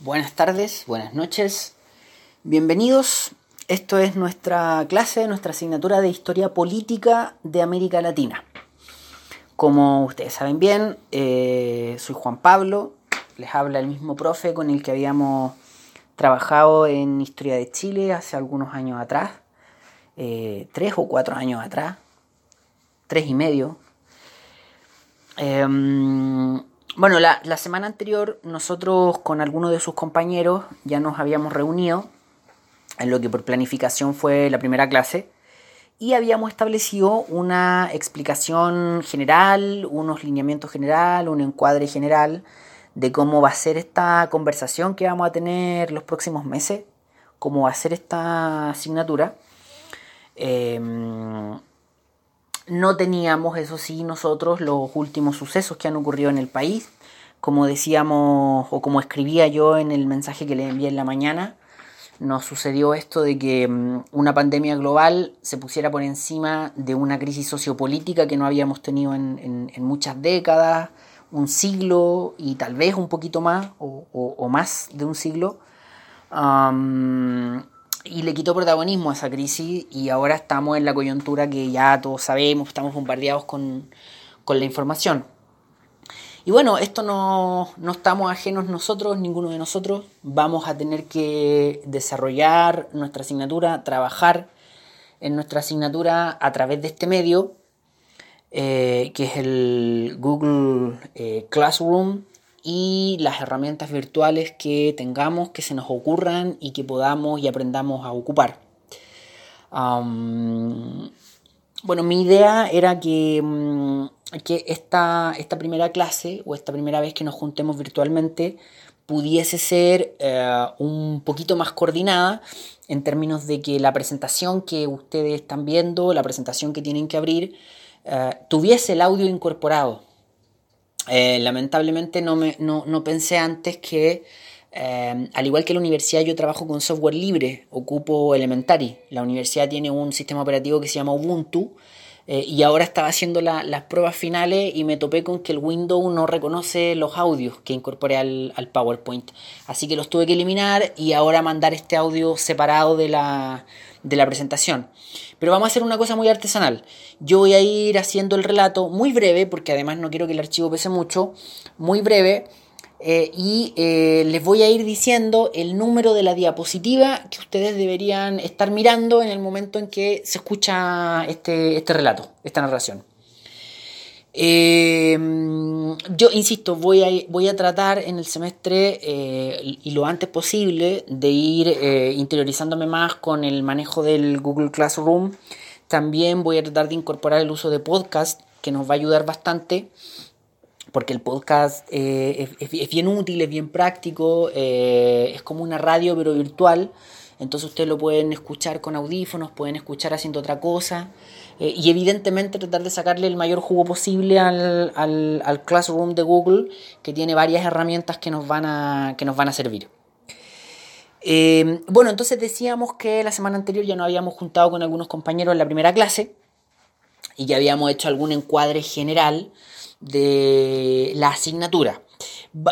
Buenas tardes, buenas noches, bienvenidos. Esto es nuestra clase, nuestra asignatura de Historia Política de América Latina. Como ustedes saben bien, eh, soy Juan Pablo, les habla el mismo profe con el que habíamos trabajado en Historia de Chile hace algunos años atrás, eh, tres o cuatro años atrás, tres y medio. Em, bueno, la, semana anterior nosotros con algunos de sus compañeros ya nos habíamos reunido en lo que por planificación fue la primera clase y habíamos establecido una explicación general, unos lineamientos general, un encuadre general de cómo va a ser esta conversación que vamos a tener los próximos meses, cómo va a ser esta asignatura. Em, no teníamos, eso sí, nosotros los últimos sucesos que han ocurrido en el país. Como decíamos, o como escribía yo en el mensaje que le envié en la mañana, nos sucedió esto de que mm, una pandemia global se pusiera por encima de una crisis sociopolítica que no habíamos tenido en, muchas décadas, un siglo y tal vez un poquito más o, más de un siglo y le quitó protagonismo a esa crisis y ahora estamos en la coyuntura que ya todos sabemos, estamos bombardeados con, la información. Y bueno, esto no, no, estamos ajenos nosotros, ninguno de nosotros. Vamos a tener que desarrollar nuestra asignatura, trabajar en nuestra asignatura a través de este medio, eh, que es el Google eh, Classroom, y las herramientas virtuales que tengamos, que se nos ocurran y que podamos y aprendamos a ocupar. bueno, mi idea era que, mm, que esta, esta, primera clase o esta primera vez que nos juntemos virtualmente pudiese ser eh, un poquito más coordinada en términos de que la presentación que ustedes están viendo, la presentación que tienen que abrir, eh, tuviese el audio incorporado. Eh, lamentablemente no, me, no, pensé antes que, eh, al igual que la universidad, yo trabajo con software libre, ocupo Elementary. La universidad tiene un sistema operativo que se llama Ubuntu. Eh, y ahora estaba haciendo las pruebas finales y me topé con que el Windows no reconoce los audios que incorporé al, al, PowerPoint. Así que los tuve que eliminar y ahora mandar este audio separado de la, de la presentación. Pero vamos a hacer una cosa muy artesanal. Yo voy a ir haciendo el relato muy breve, porque además no quiero que el archivo pese mucho, muy breve, eh, y eh, les voy a ir diciendo el número de la diapositiva que ustedes deberían estar mirando en el momento en que se escucha este, este relato, esta narración. Eh, yo insisto, voy a, voy a tratar en el semestre eh, y lo antes posible de ir eh, interiorizándome más con el manejo del Google Classroom. También voy a tratar de incorporar el uso de podcast, que nos va a ayudar bastante, porque el podcast es, es, bien útil, es bien práctico, es como una radio pero virtual. Entonces ustedes lo pueden escuchar con audífonos, pueden escuchar haciendo otra cosa. Eh, y evidentemente tratar de sacarle el mayor jugo posible al, al, Classroom de Google, que tiene varias herramientas que nos van a, que nos van a servir. Eh, bueno, entonces decíamos que la semana anterior ya nos habíamos juntado con algunos compañeros en la primera clase y ya habíamos hecho algún encuadre general de la asignatura.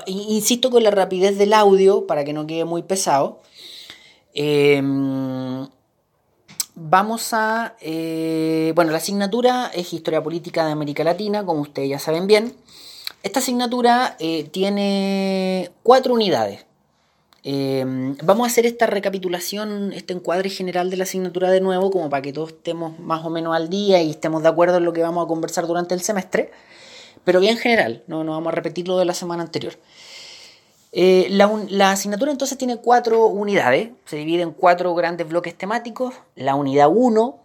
Insisto con la rapidez del audio para que no quede muy pesado. Eh, Vamos a... Eh, bueno, la asignatura es Historia Política de América Latina, como ustedes ya saben bien. Esta asignatura eh, tiene cuatro unidades. Eh, vamos a hacer esta recapitulación, este encuadre general de la asignatura de nuevo, como para que todos estemos más o menos al día y estemos de acuerdo en lo que vamos a conversar durante el semestre. Pero bien general, no, no vamos a repetir lo de la semana anterior. Eh, la, asignatura entonces tiene cuatro unidades, se divide en cuatro grandes bloques temáticos. La unidad 1,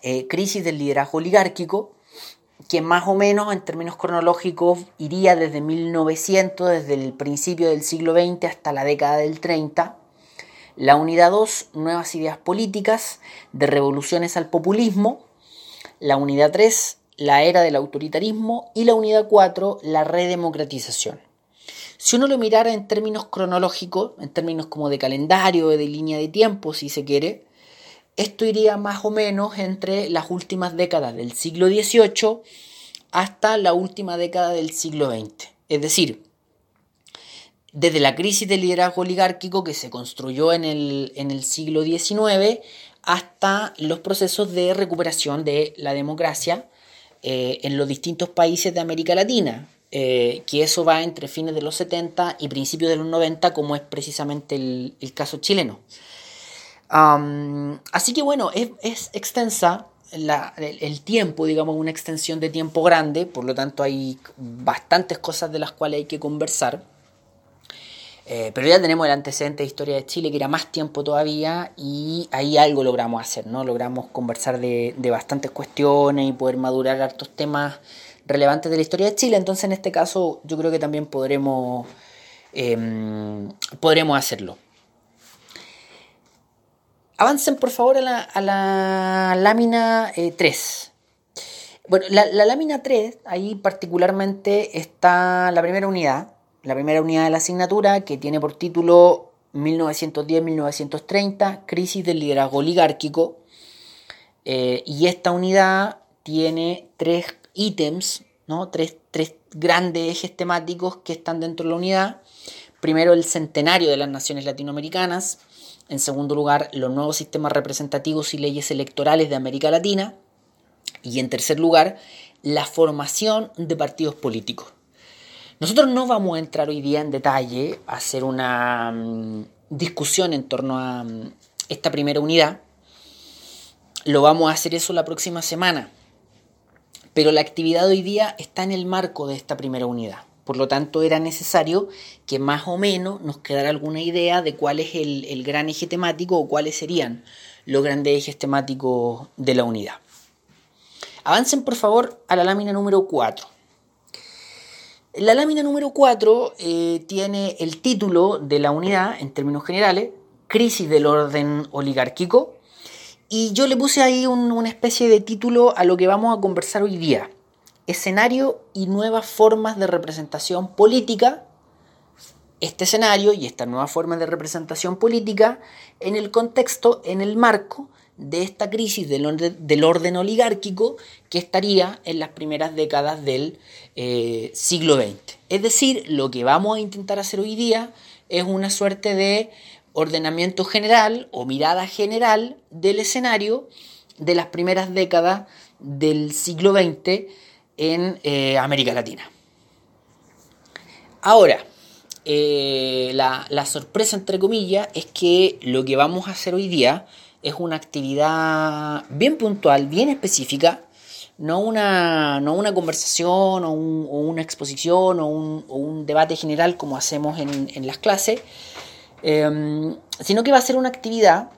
eh, crisis del liderazgo oligárquico, que más o menos en términos cronológicos iría desde 1900, desde el principio del siglo XX hasta la década del 30. La unidad 2, nuevas ideas políticas, de revoluciones al populismo. La unidad 3, la era del autoritarismo. Y la unidad 4, la redemocratización. Si uno lo mirara en términos cronológicos, en términos como de calendario, de línea de tiempo, si se quiere, esto iría más o menos entre las últimas décadas del siglo XVIII hasta la última década del siglo XX. Es decir, desde la crisis del liderazgo oligárquico que se construyó en el, siglo XIX hasta los procesos de recuperación de la democracia eh, en los distintos países de América Latina, eh, que eso va entre fines de los 70 y principios de los 90, como es precisamente el, caso chileno. así que bueno, es, extensa el, tiempo, digamos, una extensión de tiempo grande, por lo tanto hay bastantes cosas de las cuales hay que conversar. Eh, pero ya tenemos el antecedente de historia de Chile, que era más tiempo todavía, y ahí algo logramos hacer, ¿no? Logramos conversar de, de bastantes cuestiones y poder madurar hartos temas relevantes de la historia de Chile. Entonces, en este caso, yo creo que también podremos, em, podremos hacerlo. Avancen, por favor, a la, lámina 3. Eh, bueno, la, la lámina 3, ahí particularmente está la primera unidad, la primera unidad de la asignatura, que tiene por título 1910-1930, Crisis del liderazgo oligárquico. Eh, y esta unidad tiene tres ítems, ¿no? tres, grandes ejes temáticos que están dentro de la unidad. Primero, el centenario de las naciones latinoamericanas. En segundo lugar, los nuevos sistemas representativos y leyes electorales de América Latina. Y en tercer lugar, la formación de partidos políticos. Nosotros no vamos a entrar hoy día en detalle a hacer una mm, discusión en torno a mm, esta primera unidad. Lo vamos a hacer eso la próxima semana. Pero la actividad hoy día está en el marco de esta primera unidad. Por lo tanto, era necesario que más o menos nos quedara alguna idea de cuál es el, gran eje temático o cuáles serían los grandes ejes temáticos de la unidad. Avancen por favor a la lámina número 4. La lámina número 4 eh, tiene el título de la unidad, en términos generales, Crisis del orden oligárquico, y yo le puse ahí una especie de título a lo que vamos a conversar hoy día. Escenario y nuevas formas de representación política. Este escenario y esta nueva forma de representación política en el contexto, en el marco de esta crisis del orden, oligárquico que estaría en las primeras décadas del eh, siglo XX. Es decir, lo que vamos a intentar hacer hoy día es una suerte de ordenamiento general o mirada general del escenario de las primeras décadas del siglo XX en eh, América Latina. Ahora, eh, la, la, sorpresa entre comillas es que lo que vamos a hacer hoy día es una actividad bien puntual, bien específica, no una, no una conversación o, una exposición o un, debate general como hacemos en, en las clases, Em, sino que va a ser una actividad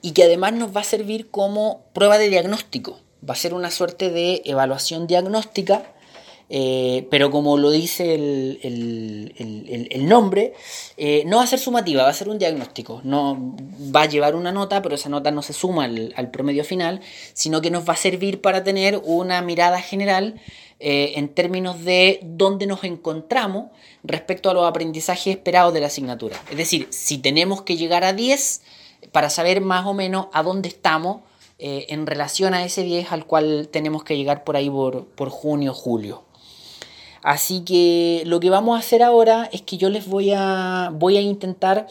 y que además nos va a servir como prueba de diagnóstico. Va a ser una suerte de evaluación diagnóstica, eh, pero como lo dice el, nombre, eh, no va a ser sumativa, va a ser un diagnóstico. No va a llevar una nota, pero esa nota no se suma al, al promedio final, sino que nos va a servir para tener una mirada general eh, en términos de dónde nos encontramos respecto a los aprendizajes esperados de la asignatura. Es decir, si tenemos que llegar a 10 para saber más o menos a dónde estamos eh, en relación a ese 10 al cual tenemos que llegar por ahí por, por junio, julio. Así que lo que vamos a hacer ahora es que yo les voy a, voy a intentar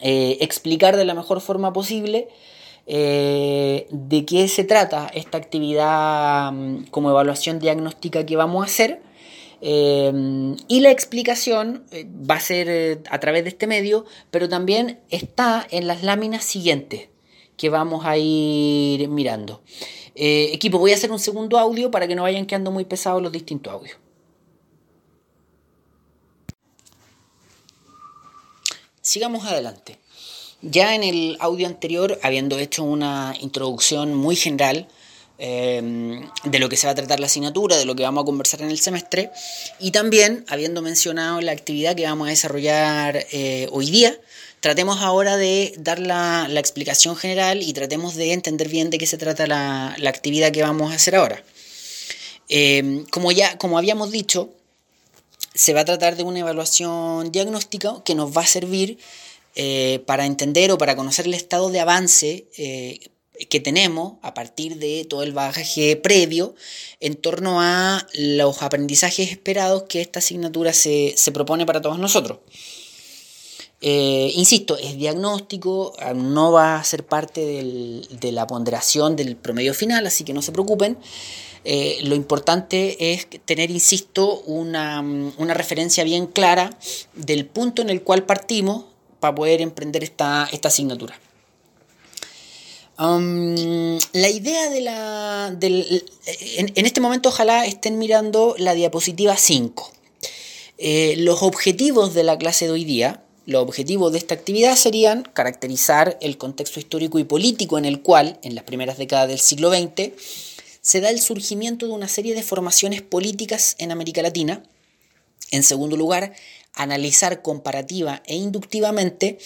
eh, explicar de la mejor forma posible eh, de qué se trata esta actividad mm, como evaluación diagnóstica que vamos a hacer. Eh, y la explicación eh, va a ser a través de este medio, pero también está en las láminas siguientes que vamos a ir mirando. equipo, voy a hacer un segundo audio para que no vayan quedando muy pesados los distintos audios. Sigamos adelante. Ya en el audio anterior, habiendo hecho una introducción muy general eh, de lo que se va a tratar la asignatura, de lo que vamos a conversar en el semestre, y también habiendo mencionado la actividad que vamos a desarrollar eh, hoy día, tratemos ahora de dar la, explicación general y tratemos de entender bien de qué se trata la, actividad que vamos a hacer ahora. Eh, como ya como habíamos dicho, se va a tratar de una evaluación diagnóstica que nos va a servir eh, para entender o para conocer el estado de avance eh, que tenemos a partir de todo el bagaje previo en torno a los aprendizajes esperados que esta asignatura se, propone para todos nosotros. Eh, insisto, es diagnóstico, no va a ser parte de la ponderación del promedio final, así que no se preocupen. Lo importante es tener, insisto, una, referencia bien clara del punto en el cual partimos para poder emprender esta, esta asignatura. la idea de la... en, este momento ojalá estén mirando la diapositiva 5. Eh, los objetivos de la clase de hoy día, los objetivos de esta actividad serían caracterizar el contexto histórico y político en el cual, en las primeras décadas del siglo XX, se da el surgimiento de una serie de formaciones políticas en América Latina. En segundo lugar, analizar comparativa e inductivamente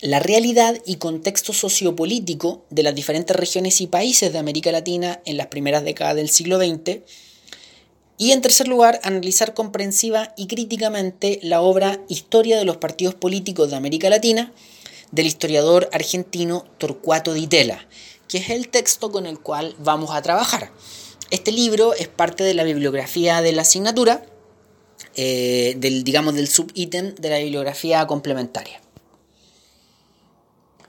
la realidad y contexto sociopolítico de las diferentes regiones y países de América Latina en las primeras décadas del siglo XX. Y en tercer lugar, analizar comprensiva y críticamente la obra Historia de los partidos políticos de América Latina del historiador argentino Torcuato Di Tella, que es el texto con el cual vamos a trabajar. Este libro es parte de la bibliografía de la asignatura, eh, del, digamos, del subítem de la bibliografía complementaria.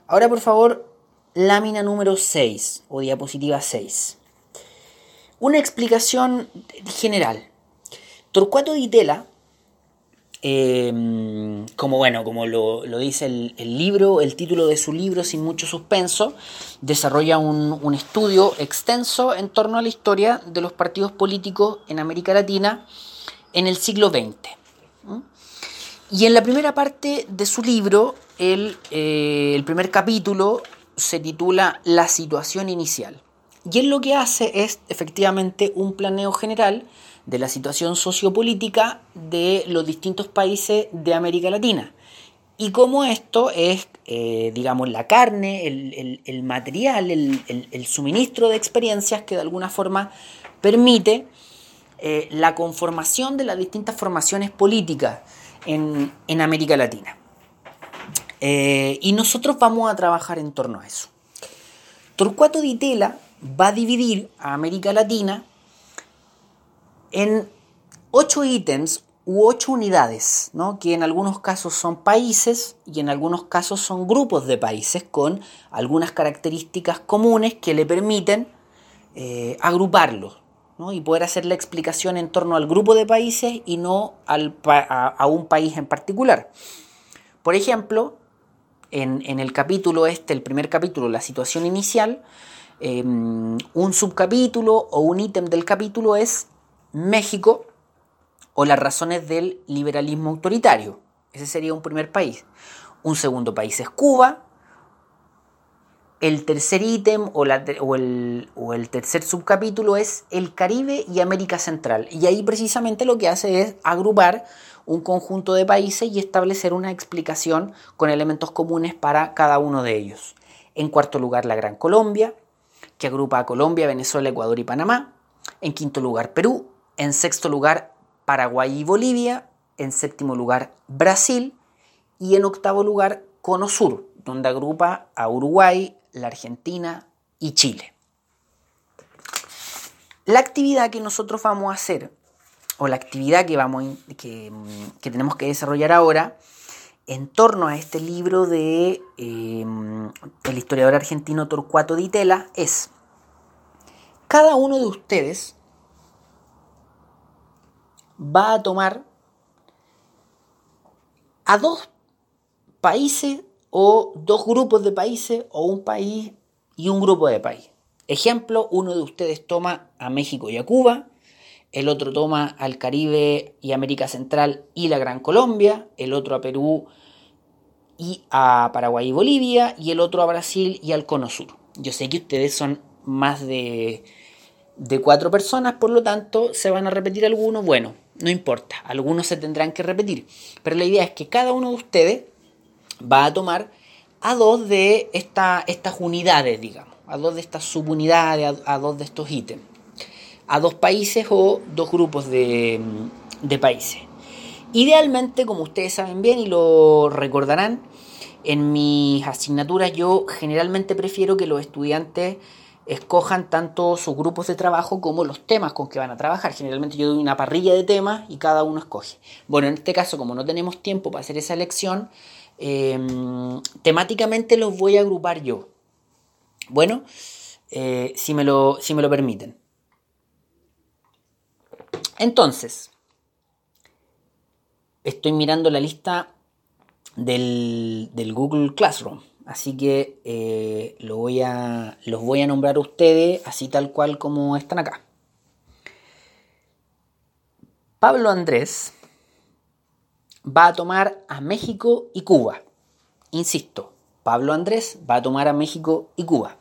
Ahora, por favor, lámina número 6 o diapositiva 6. Una explicación general. Torcuato Di Tella Em, como bueno, como lo, dice el, libro, el título de su libro, sin mucho suspenso, desarrolla un, estudio extenso en torno a la historia de los partidos políticos en América Latina en el siglo XX. Y en la primera parte de su libro, el, eh, el primer capítulo se titula La situación inicial. Y él lo que hace es efectivamente un planeo general de la situación sociopolítica de los distintos países de América Latina. Y cómo esto es, eh, digamos, la carne, el, material, el, suministro de experiencias que de alguna forma permite eh, la conformación de las distintas formaciones políticas en, América Latina. Eh, y nosotros vamos a trabajar en torno a eso. Torcuato Di Tella va a dividir a América Latina en ocho ítems u ocho unidades, ¿no? que en algunos casos son países y en algunos casos son grupos de países con algunas características comunes que le permiten eh, agruparlos y poder hacer la explicación en torno al grupo de países y no a, un país en particular. Por ejemplo, en, el capítulo este, el primer capítulo, la situación inicial, em, un subcapítulo o un ítem del capítulo es México o las razones del liberalismo autoritario. Ese sería un primer país. Un segundo país es Cuba. El tercer ítem o, el, o el tercer subcapítulo es el Caribe y América Central. Y ahí precisamente lo que hace es agrupar un conjunto de países y establecer una explicación con elementos comunes para cada uno de ellos. En cuarto lugar, la Gran Colombia, que agrupa a Colombia, Venezuela, Ecuador y Panamá. En quinto lugar, Perú, en sexto lugar, Paraguay y Bolivia. En séptimo lugar, Brasil. Y en octavo lugar, Cono Sur, donde agrupa a Uruguay, la Argentina y Chile. La actividad que nosotros vamos a hacer, o la actividad que, vamos, que, tenemos que desarrollar ahora, en torno a este libro de eh, el historiador argentino Torcuato Di Tella, es cada uno de ustedes va a tomar a dos países o dos grupos de países o un país y un grupo de países. Ejemplo, uno de ustedes toma a México y a Cuba, el otro toma al Caribe y América Central y la Gran Colombia, el otro a Perú y a Paraguay y Bolivia, y el otro a Brasil y al Cono Sur. Yo sé que ustedes son más de, de cuatro personas, por lo tanto, se van a repetir algunos. Bueno, no importa, algunos se tendrán que repetir. Pero la idea es que cada uno de ustedes va a tomar a dos de estas unidades, digamos, a dos de estas subunidades, a, dos de estos ítems, a dos países o dos grupos de, de países. Idealmente, como ustedes saben bien y lo recordarán, En mis asignaturas yo generalmente prefiero que los estudiantes escojan tanto sus grupos de trabajo como los temas con que van a trabajar. Generalmente yo doy una parrilla de temas y cada uno escoge. Bueno, en este caso, como no tenemos tiempo para hacer esa elección, em, temáticamente los voy a agrupar yo. Bueno, eh, si, me lo, si me lo permiten. Entonces, estoy mirando la lista del, Google Classroom. Así que eh, los voy a nombrar a ustedes así tal cual como están acá. Pablo Andrés va a tomar a México y Cuba. Insisto, Pablo Andrés va a tomar a México y Cuba.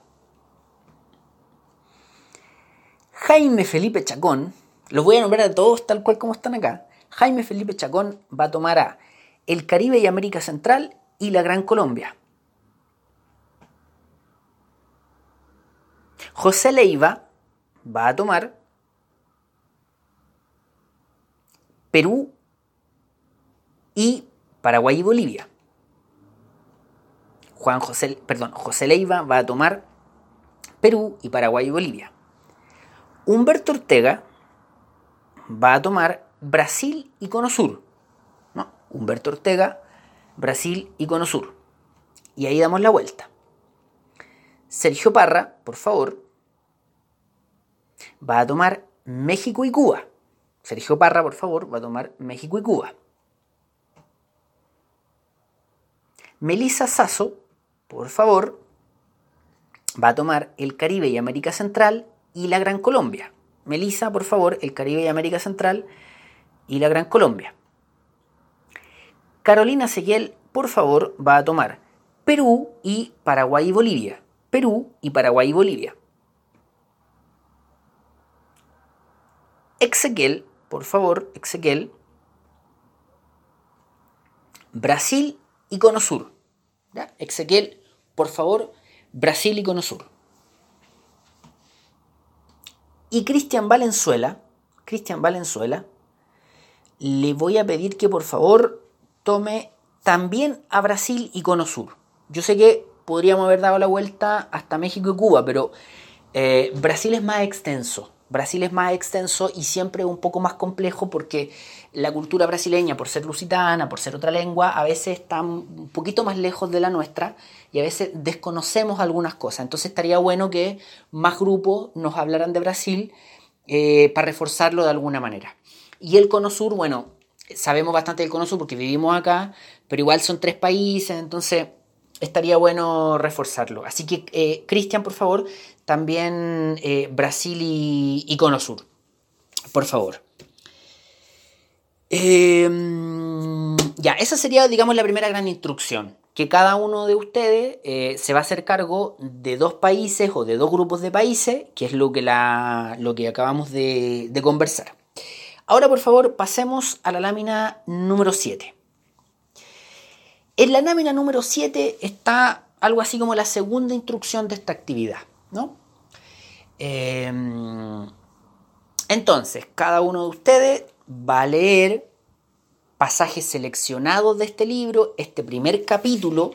Jaime Felipe Chacón, los voy a nombrar a todos tal cual como están acá. Jaime Felipe Chacón va a tomar a el Caribe y América Central y la Gran Colombia. José Leiva va a tomar Perú y Paraguay y Bolivia. Juan José, perdón, José Leiva va a tomar Perú y Paraguay y Bolivia. Humberto Ortega va a tomar Brasil y Cono Sur. ¿no? Humberto Ortega, Brasil y Cono Sur. Y ahí damos la vuelta. Sergio Parra, por favor, va a tomar México y Cuba. Sergio Parra, por favor, va a tomar México y Cuba. Melissa Sasso, por favor, va a tomar el Caribe y América Central y la Gran Colombia. Melissa, por favor, el Caribe y América Central y la Gran Colombia. Carolina Seguel, por favor, va a tomar Perú y Paraguay y Bolivia. Perú y Paraguay y Bolivia. Exequiel, por favor, Exequiel, Brasil y Cono Sur. ¿Ya? Exequiel, por favor, Brasil y Cono Sur. Y Cristian Valenzuela, Cristian Valenzuela, le voy a pedir que por favor tome también a Brasil y Cono Sur. Yo sé que podríamos haber dado la vuelta hasta México y Cuba, pero eh, Brasil es más extenso. Brasil es más extenso y siempre un poco más complejo porque la cultura brasileña, por ser lusitana, por ser otra lengua, a veces está un poquito más lejos de la nuestra y a veces desconocemos algunas cosas. Entonces estaría bueno que más grupos nos hablaran de Brasil eh, para reforzarlo de alguna manera. Y el Cono Sur, bueno, sabemos bastante del Cono Sur porque vivimos acá, pero igual son tres países, entonces estaría bueno reforzarlo. Así que, eh, Cristian, por favor, también eh, Brasil y, Cono Sur. Por favor. Em, ya, esa sería, digamos, la primera gran instrucción. Que cada uno de ustedes eh, se va a hacer cargo de dos países o de dos grupos de países, que es lo que, la, lo que acabamos de, de conversar. Ahora, por favor, pasemos a la lámina número 7. En la lámina número 7 está algo así como la segunda instrucción de esta actividad. ¿no? Em, entonces, cada uno de ustedes va a leer pasajes seleccionados de este libro, este primer capítulo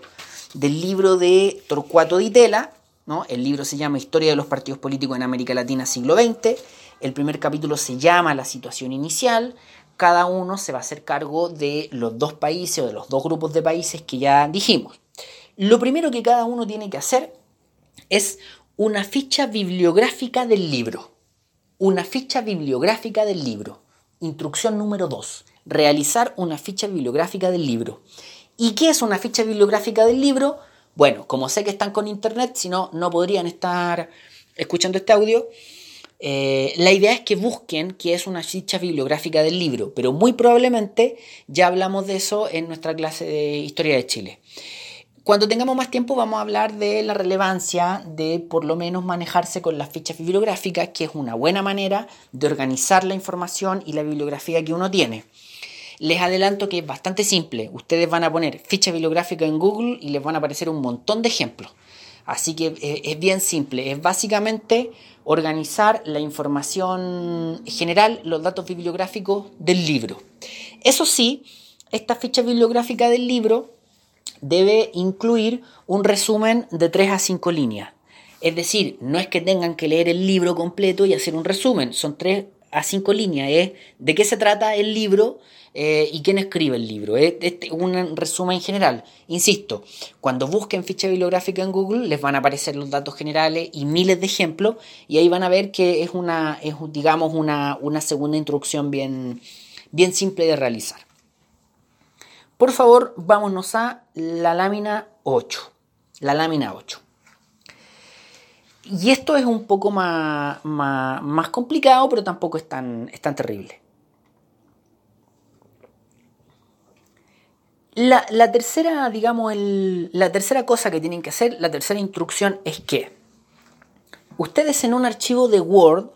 del libro de Torcuato Di Tella, ¿no? El libro se llama Historia de los partidos políticos en América Latina siglo XX. El primer capítulo se llama La situación inicial cada uno se va a hacer cargo de los dos países o de los dos grupos de países que ya dijimos. Lo primero que cada uno tiene que hacer es una ficha bibliográfica del libro. Una ficha bibliográfica del libro. Instrucción número 2. Realizar una ficha bibliográfica del libro. ¿Y qué es una ficha bibliográfica del libro? Bueno, como sé que están con internet, si no, no podrían estar escuchando este audio. Eh, la idea es que busquen qué es una ficha bibliográfica del libro, pero muy probablemente ya hablamos de eso en nuestra clase de Historia de Chile. Cuando tengamos más tiempo vamos a hablar de la relevancia de por lo menos manejarse con las fichas bibliográficas, que es una buena manera de organizar la información y la bibliografía que uno tiene. Les adelanto que es bastante simple. Ustedes van a poner ficha bibliográfica en Google y les van a aparecer un montón de ejemplos. Así que eh, es bien simple. Es básicamente organizar la información general, los datos bibliográficos del libro. Eso sí, esta ficha bibliográfica del libro debe incluir un resumen de 3 a 5 líneas. Es decir, no es que tengan que leer el libro completo y hacer un resumen, son 3 a 5 líneas. Es de qué se trata el libro eh, y quién escribe el libro. Es un resumen general. Insisto, cuando busquen ficha bibliográfica en Google les van a aparecer los datos generales y miles de ejemplos y ahí van a ver que es una, digamos, una, una segunda introducción bien, bien simple de realizar. Por favor, vámonos a la lámina 8. La lámina 8. Y esto es un poco más, más, complicado, pero tampoco es tan, es tan terrible. La, tercera, digamos, la tercera cosa que tienen que hacer, la tercera instrucción es que ustedes en un archivo de Word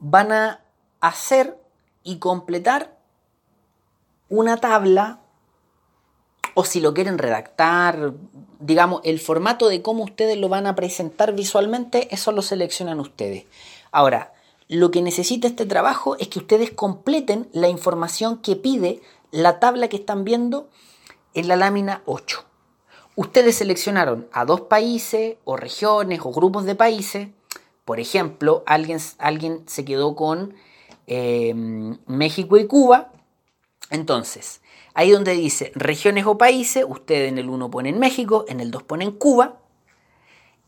van a hacer y completar una tabla o si lo quieren redactar, digamos, el formato de cómo ustedes lo van a presentar visualmente, eso lo seleccionan ustedes. Ahora, lo que necesita este trabajo es que ustedes completen la información que pide la tabla que están viendo en la lámina 8. Ustedes seleccionaron a dos países o regiones o grupos de países. Por ejemplo, alguien, alguien se quedó con eh, México y Cuba entonces, ahí donde dice regiones o países, ustedes en el 1 ponen México, en el 2 ponen Cuba,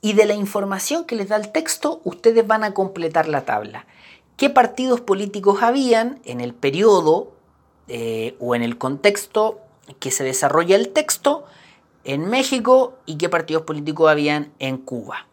y de la información que les da el texto, ustedes van a completar la tabla. ¿Qué partidos políticos habían en el periodo eh, o en el contexto que se desarrolla el texto en México y qué partidos políticos habían en Cuba?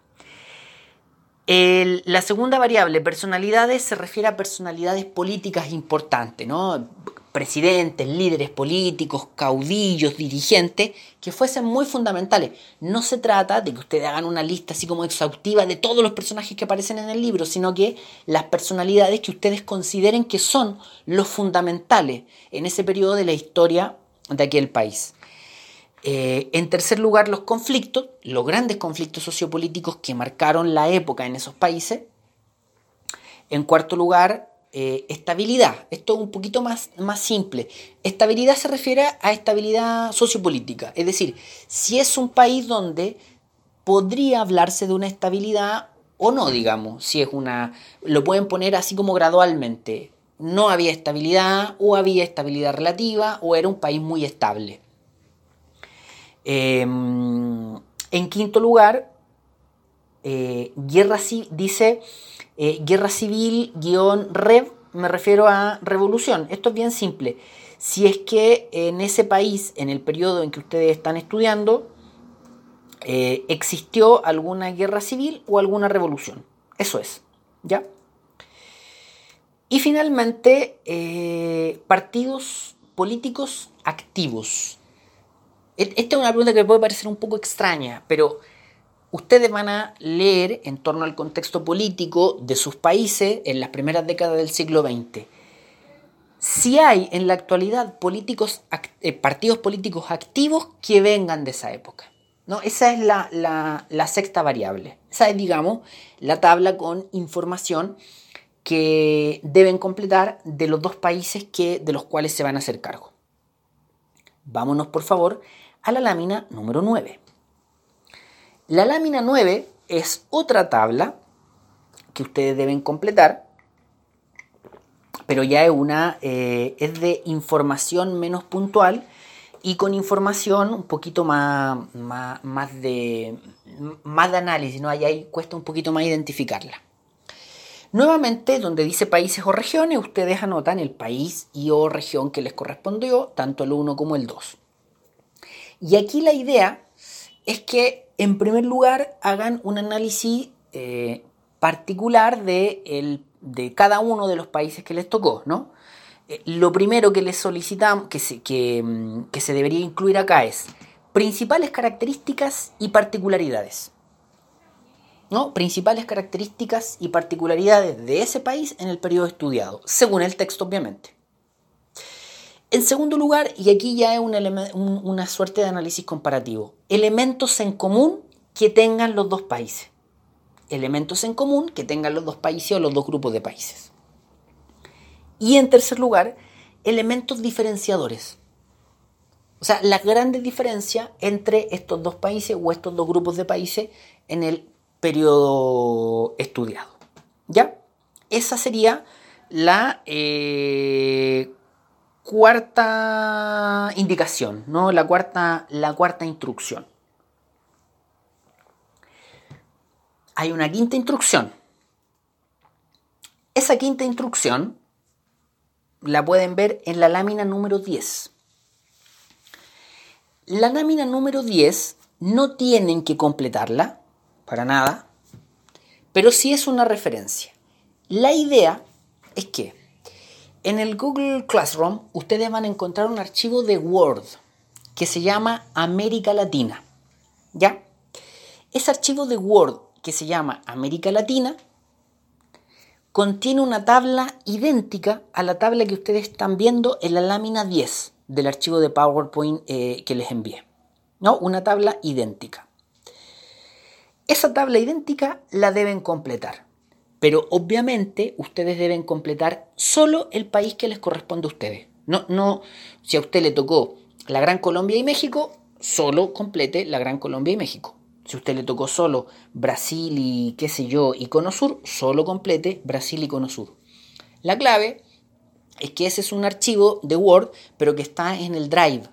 la segunda variable, personalidades, se refiere a personalidades políticas importantes, ¿no? Presidentes, líderes políticos, caudillos, dirigentes, que fuesen muy fundamentales. No se trata de que ustedes hagan una lista así como exhaustiva de todos los personajes que aparecen en el libro, sino que las personalidades que ustedes consideren que son los fundamentales en ese periodo de la historia de aquel país. Eh, en tercer lugar, los conflictos, los grandes conflictos sociopolíticos que marcaron la época en esos países. En cuarto lugar, eh, estabilidad. Esto es un poquito más, más simple. Estabilidad se refiere a estabilidad sociopolítica. Es decir, si es un país donde podría hablarse de una estabilidad o no, digamos. Si es una. Lo pueden poner así como gradualmente. No había estabilidad, o había estabilidad relativa, o era un país muy estable. Em, en quinto lugar, eh, guerra dice eh, guerra civil guion rev, me refiero a revolución. Esto es bien simple. Si es que en ese país, en el periodo en que ustedes están estudiando, eh, existió alguna guerra civil o alguna revolución. Eso es. ¿Ya? Y finalmente, eh, partidos políticos activos. E-, esta es una pregunta que puede parecer un poco extraña, pero ustedes van a leer en torno al contexto político de sus países en las primeras décadas del siglo XX. Si hay en la actualidad políticos, eh, partidos políticos activos que vengan de esa época. ¿no? Esa es la, sexta variable. Esa es, digamos, la tabla con información que deben completar de los dos países que, de los cuales se van a hacer cargo. Vámonos, por favor, a la lámina número 9. La lámina 9 es otra tabla que ustedes deben completar, pero ya es una eh, es de información menos puntual y con información un poquito más, más, de más de análisis, ¿no? Ahí, cuesta un poquito más identificarla. Nuevamente, donde dice países o regiones, ustedes anotan el país y o región que les correspondió, tanto el 1 como el 2. Y aquí la idea es que en primer lugar, hagan un análisis eh, particular de, de, cada uno de los países que les tocó, ¿no? Eh, lo primero que les solicitamos, que se, mm, que se debería incluir acá es principales características y particularidades. ¿no? Principales características y particularidades de ese país en el periodo estudiado, según el texto obviamente. En segundo lugar, y aquí ya es una suerte de análisis comparativo, elementos en común que tengan los dos países. Elementos en común que tengan los dos países o los dos grupos de países. Y en tercer lugar, elementos diferenciadores. O sea, la grandes diferencia entre estos dos países o estos dos grupos de países en el periodo estudiado. ¿Ya? Esa sería la eh, cuarta indicación, ¿no? La cuarta, la cuarta instrucción. Hay una quinta instrucción. Esa quinta instrucción la pueden ver en la lámina número 10. La lámina número 10 no tienen que completarla, para nada, pero sí es una referencia. La idea es que en el Google Classroom ustedes van a encontrar un archivo de Word que se llama América Latina. ¿Ya? Ese archivo de Word que se llama América Latina contiene una tabla idéntica a la tabla que ustedes están viendo en la lámina 10 del archivo de PowerPoint eh, que les envié. ¿No? Una tabla idéntica. Esa tabla idéntica la deben completar. Pero obviamente ustedes deben completar solo el país que les corresponde a ustedes. No, no, si a usted le tocó la Gran Colombia y México, solo complete la Gran Colombia y México. Si a usted le tocó solo Brasil y qué sé yo y Cono Sur, solo complete Brasil y Cono Sur. La clave es que ese es un archivo de Word, pero que está en el Drive.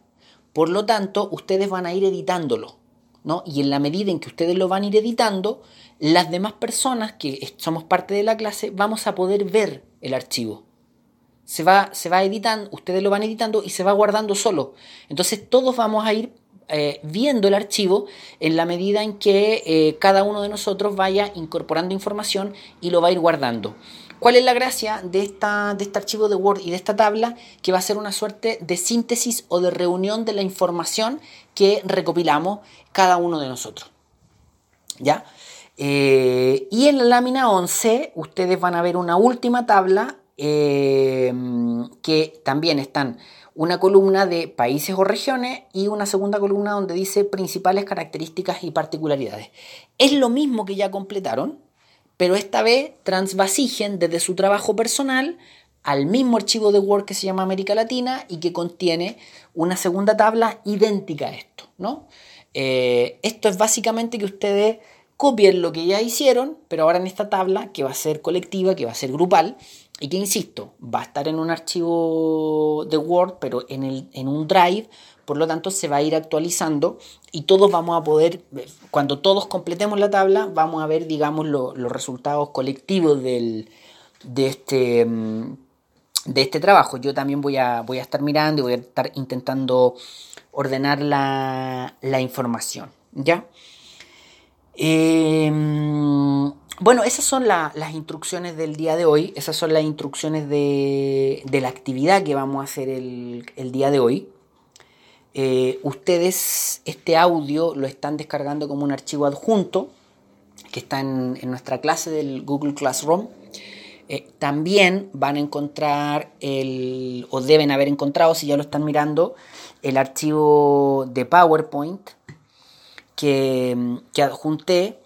Por lo tanto, ustedes van a ir editándolo. ¿no? Y en la medida en que ustedes lo van a ir editando, las demás personas que somos parte de la clase vamos a poder ver el archivo. Se va, se va editando, ustedes lo van editando y se va guardando solo. Entonces todos vamos a ir eh, viendo el archivo en la medida en que eh, cada uno de nosotros vaya incorporando información y lo va a ir guardando. ¿Cuál es la gracia de, esta, de este archivo de Word y de esta tabla? Que va a ser una suerte de síntesis o de reunión de la información que recopilamos cada uno de nosotros. ¿Ya? Eh, y en la lámina 11 ustedes van a ver una última tabla eh, que también están una columna de países o regiones y una segunda columna donde dice principales características y particularidades. Es lo mismo que ya completaron, pero esta vez transvasigen desde su trabajo personal al mismo archivo de Word que se llama América Latina y que contiene una segunda tabla idéntica a esto. ¿no? Eh, esto es básicamente que ustedes copien lo que ya hicieron, pero ahora en esta tabla que va a ser colectiva, que va a ser grupal, y que, insisto, va a estar en un archivo de Word, pero en, el, en un Drive, por lo tanto se va a ir actualizando y todos vamos a poder, cuando todos completemos la tabla, vamos a ver, digamos, los resultados colectivos del, de, este, mm, de este trabajo. Yo también voy a, voy a estar mirando y voy a estar intentando ordenar la, la información. ¿Ya? Eh, bueno, esas son las instrucciones del día de hoy, esas son las instrucciones de, la actividad que vamos a hacer el, día de hoy. Eh, ustedes este audio lo están descargando como un archivo adjunto que está en, nuestra clase del Google Classroom. Eh, también van a encontrar el, o deben haber encontrado, si ya lo están mirando, el archivo de PowerPoint que, adjunté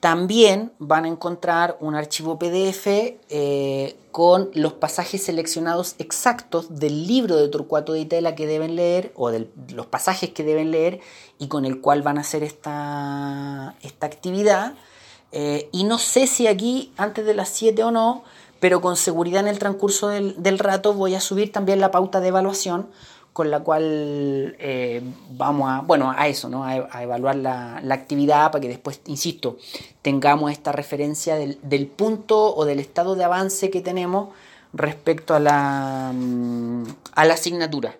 también van a encontrar un archivo PDF eh, con los pasajes seleccionados exactos del libro de Torcuato de Itela que deben leer o de los pasajes que deben leer y con el cual van a hacer esta, esta actividad. Eh, y no sé si aquí antes de las 7 o no, pero con seguridad en el transcurso del, del rato voy a subir también la pauta de evaluación con la cual eh, vamos a, bueno, a eso, ¿no? a, evaluar la, actividad para que después, insisto, tengamos esta referencia del, punto o del estado de avance que tenemos respecto a la, mm, a la asignatura.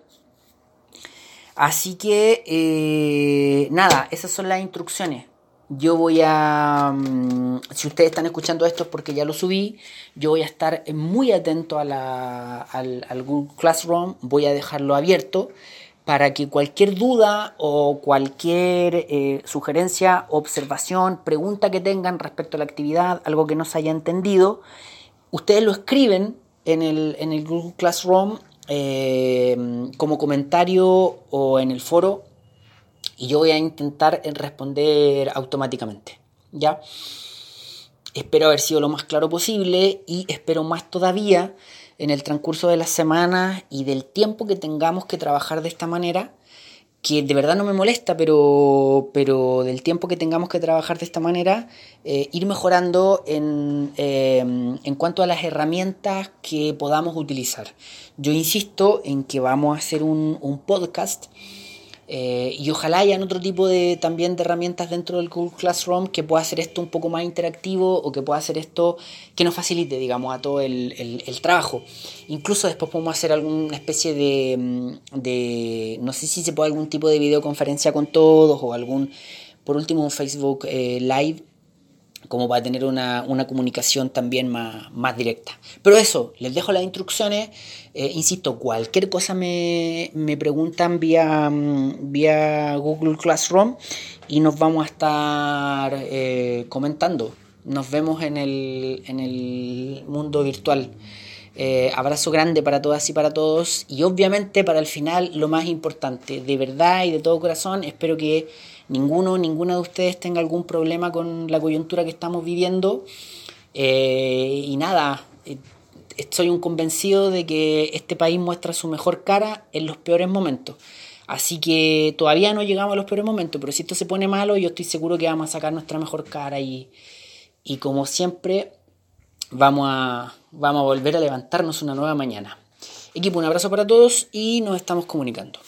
Así que, eh, nada, esas son las instrucciones. Yo voy a, mm, si ustedes están escuchando esto es porque ya lo subí, yo voy a estar muy atento a la, al, Google Classroom, voy a dejarlo abierto para que cualquier duda o cualquier eh, sugerencia, observación, pregunta que tengan respecto a la actividad, algo que no se haya entendido, ustedes lo escriben en el, en el Google Classroom eh, como comentario o en el foro y yo voy a intentar responder automáticamente. ¿Ya? Espero haber sido lo más claro posible y espero más todavía en el transcurso de las semanas y del tiempo que tengamos que trabajar de esta manera, que de verdad no me molesta, pero, pero del tiempo que tengamos que trabajar de esta manera, eh, ir mejorando en, eh, en cuanto a las herramientas que podamos utilizar. Yo insisto en que vamos a hacer un, un podcast eh, y ojalá hayan otro tipo de también de herramientas dentro del Google Classroom que pueda hacer esto un poco más interactivo o que pueda hacer esto que nos facilite, digamos, a todo el, el, trabajo. Incluso después podemos hacer alguna especie de, mm, de, no sé si se puede algún tipo de videoconferencia con todos o algún, por último, un Facebook eh, Live como para tener una, comunicación también más, más, directa. Pero eso, les dejo las instrucciones. Eh, insisto, cualquier cosa me, preguntan vía, mm, vía Google Classroom y nos vamos a estar eh, comentando. Nos vemos en el, en el mundo virtual. Eh, abrazo grande para todas y para todos. Y obviamente para el final, lo más importante, de verdad y de todo corazón, espero que ninguno, ninguna de ustedes tenga algún problema con la coyuntura que estamos viviendo. Eh, y nada, eh, estoy un convencido de que este país muestra su mejor cara en los peores momentos. Así que todavía no llegamos a los peores momentos, pero si esto se pone malo, yo estoy seguro que vamos a sacar nuestra mejor cara y, y como siempre, vamos a, vamos a volver a levantarnos una nueva mañana. Equipo, un abrazo para todos y nos estamos comunicando.